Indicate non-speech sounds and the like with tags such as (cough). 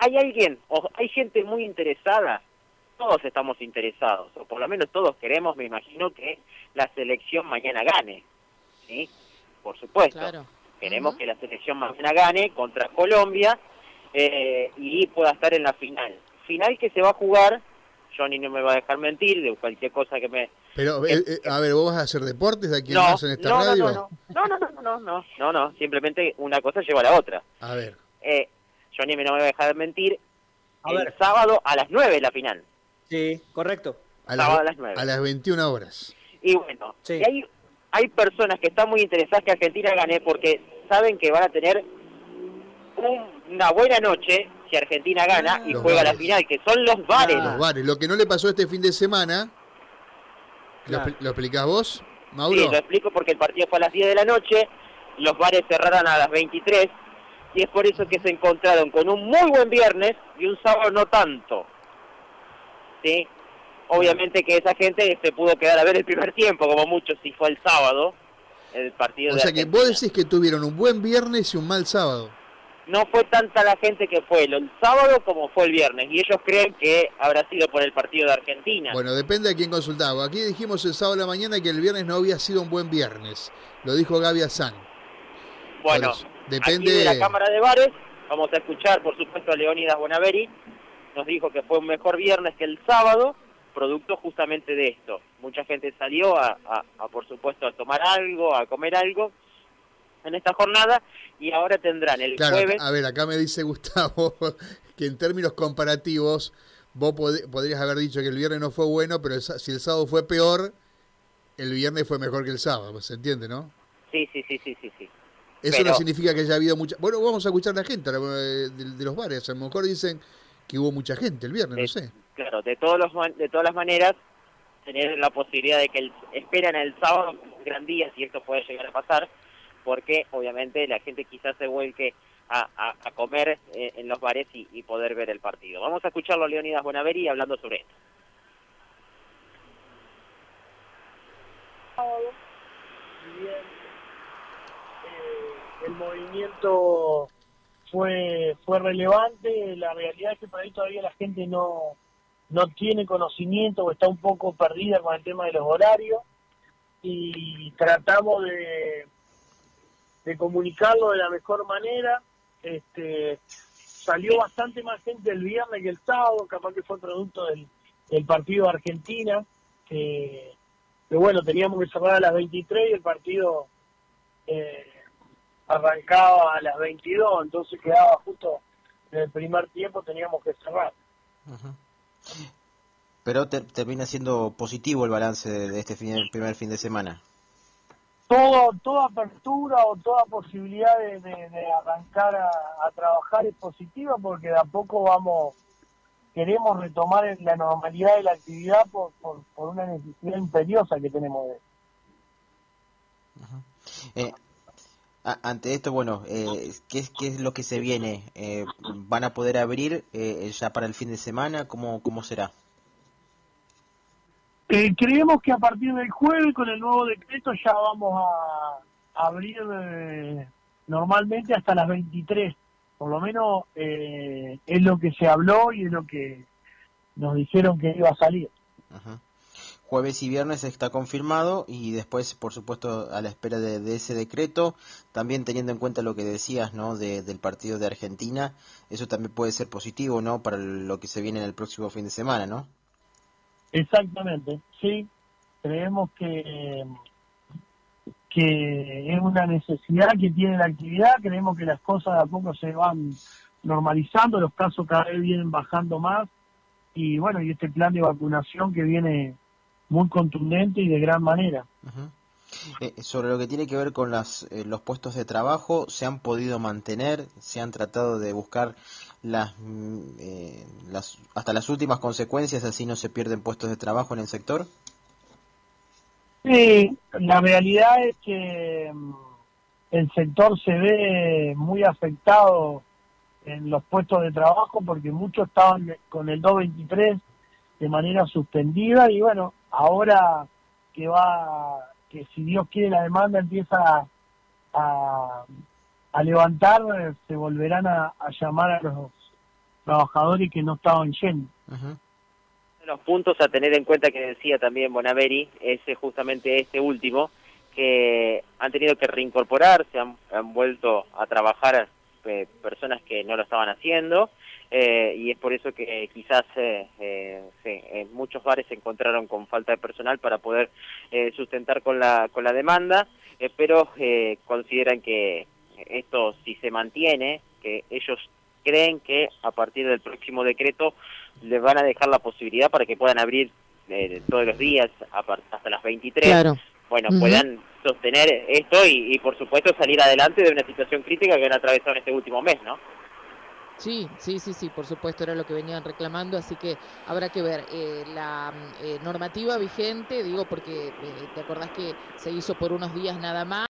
hay alguien, o hay gente muy interesada, todos estamos interesados, o por lo menos todos queremos, me imagino, que la selección mañana gane, ¿sí? Por supuesto. Queremos que la selección mañana gane contra Colombia eh, y pueda estar en la final. Final que se va a jugar, Johnny no me va a dejar mentir, de cualquier cosa que me... Pero, eh, eh, a ver, ¿vos vas a hacer deportes de aquí no, en esta no, radio? No no no, no, no, no, no, no, no, simplemente una cosa lleva a la otra. A ver. Eh, Johnny no me va a dejar mentir, el sábado a las 9 la final. Sí, correcto. A, sábado a las 9. A las 21 horas. Y bueno, hay, hay personas que están muy interesadas que Argentina gane porque saben que van a tener una buena noche si Argentina gana y juega la final, que son los bares. Los bares. Lo que no le pasó este fin de semana, ¿lo, ¿lo explicás vos, Mauro? Sí, lo explico porque el partido fue a las 10 de la noche, los bares cerraron a las 23 y es por eso que se encontraron con un muy buen viernes y un sábado no tanto. ¿Sí? Obviamente que esa gente se pudo quedar a ver el primer tiempo, como mucho si fue el sábado, el partido o sea que vos decís que tuvieron un buen viernes y un mal sábado. No fue tanta la gente que fue el sábado como fue el viernes, y ellos creen que habrá sido por el partido de Argentina. Bueno, depende de quién consultaba. Aquí dijimos el sábado de la mañana que el viernes no había sido un buen viernes. Lo dijo Gaby Azán. Bueno, depende de la Cámara de Bares, vamos a escuchar por supuesto a Leónidas Bonaveri, nos dijo que fue un mejor viernes que el sábado, producto justamente de esto. Mucha gente salió a, por supuesto, a tomar algo, a comer algo en esta jornada y ahora tendrán el jueves... A ver, acá me dice Gustavo (laughs) que en términos comparativos vos podrías haber dicho que el viernes no fue bueno, pero si el sábado fue peor, el viernes fue mejor que el sábado, ¿se entiende, no? Sí, sí, sí, sí, sí. sí. Eso no significa que haya habido mucha... Bueno, vamos a escuchar a la gente de, de, los bares. A lo mejor dicen que hubo mucha gente el viernes, no sé. Claro, de, todos los, de todas las maneras, tener la posibilidad de que el, esperan el sábado un gran día, si esto puede llegar a pasar, porque obviamente la gente quizás se vuelque a, a, comer eh, en los bares y, poder ver el partido. Vamos a escucharlo a Leonidas Bonaveri hablando sobre esto. Eh, el movimiento fue fue relevante. La realidad es que por ahí todavía la gente no, no tiene conocimiento o está un poco perdida con el tema de los horarios y tratamos de, de comunicarlo de la mejor manera. Este, salió bastante más gente el viernes que el sábado, capaz que fue producto del, partido de Argentina, que, que, bueno, teníamos que cerrar a las 23 y el partido eh, arrancaba a las 22, entonces quedaba justo en el primer tiempo, teníamos que cerrar. Pero termina siendo positivo el balance de, este primer fin de semana. Todo, toda apertura o toda posibilidad de, arrancar a, trabajar es positiva porque de a poco vamos, queremos retomar la normalidad de la actividad por, por, una necesidad imperiosa que tenemos de eh, ante esto, bueno, eh, ¿qué, es, ¿qué es lo que se viene? Eh, ¿Van a poder abrir eh, ya para el fin de semana? ¿Cómo, cómo será? Eh, creemos que a partir del jueves, con el nuevo decreto, ya vamos a abrir normalmente hasta las 23. Por lo menos es lo que se habló y es lo que nos dijeron que iba a salir. Ajá jueves y viernes está confirmado y después, por supuesto, a la espera de, ese decreto, también teniendo en cuenta lo que decías, ¿no? del partido de Argentina, eso también puede ser positivo, ¿no? Para lo que se viene en el próximo fin de semana, ¿no? Exactamente, sí. Creemos que que es una necesidad que tiene la actividad, creemos que las cosas de a poco se van normalizando, los casos cada vez vienen bajando más y bueno, y este plan de vacunación que viene muy contundente y de gran manera. Eh, sobre lo que tiene que ver con las, eh, los puestos de trabajo, ¿se han podido mantener? ¿Se han tratado de buscar las, mm, eh, las, hasta las últimas consecuencias, así no se pierden puestos de trabajo en el sector? Sí, la realidad es que mm, el sector se ve muy afectado en los puestos de trabajo porque muchos estaban con el 223 de manera suspendida y bueno, ahora que va, que si Dios quiere la demanda empieza a, a levantar, se volverán a, llamar a los, trabajadores que no estaban yendo. Los puntos a tener en cuenta que decía también Bonaveri es justamente este último, que han tenido que reincorporarse, han, han vuelto a trabajar eh, personas que no lo estaban haciendo, eh, y es por eso que quizás eh, eh, muchos bares se encontraron con falta de personal para poder sustentar con la, con la demanda, pero consideran que esto si se mantiene, que ellos creen que a partir del próximo decreto les van a dejar la posibilidad para que puedan abrir todos los días hasta las 23, bueno, puedan sostener esto y, y por supuesto salir adelante de una situación crítica que han atravesado en este último mes, ¿no? Sí, sí, sí, sí, por supuesto era lo que venían reclamando, así que habrá que ver eh, la eh, normativa vigente, digo porque eh, te acordás que se hizo por unos días nada más.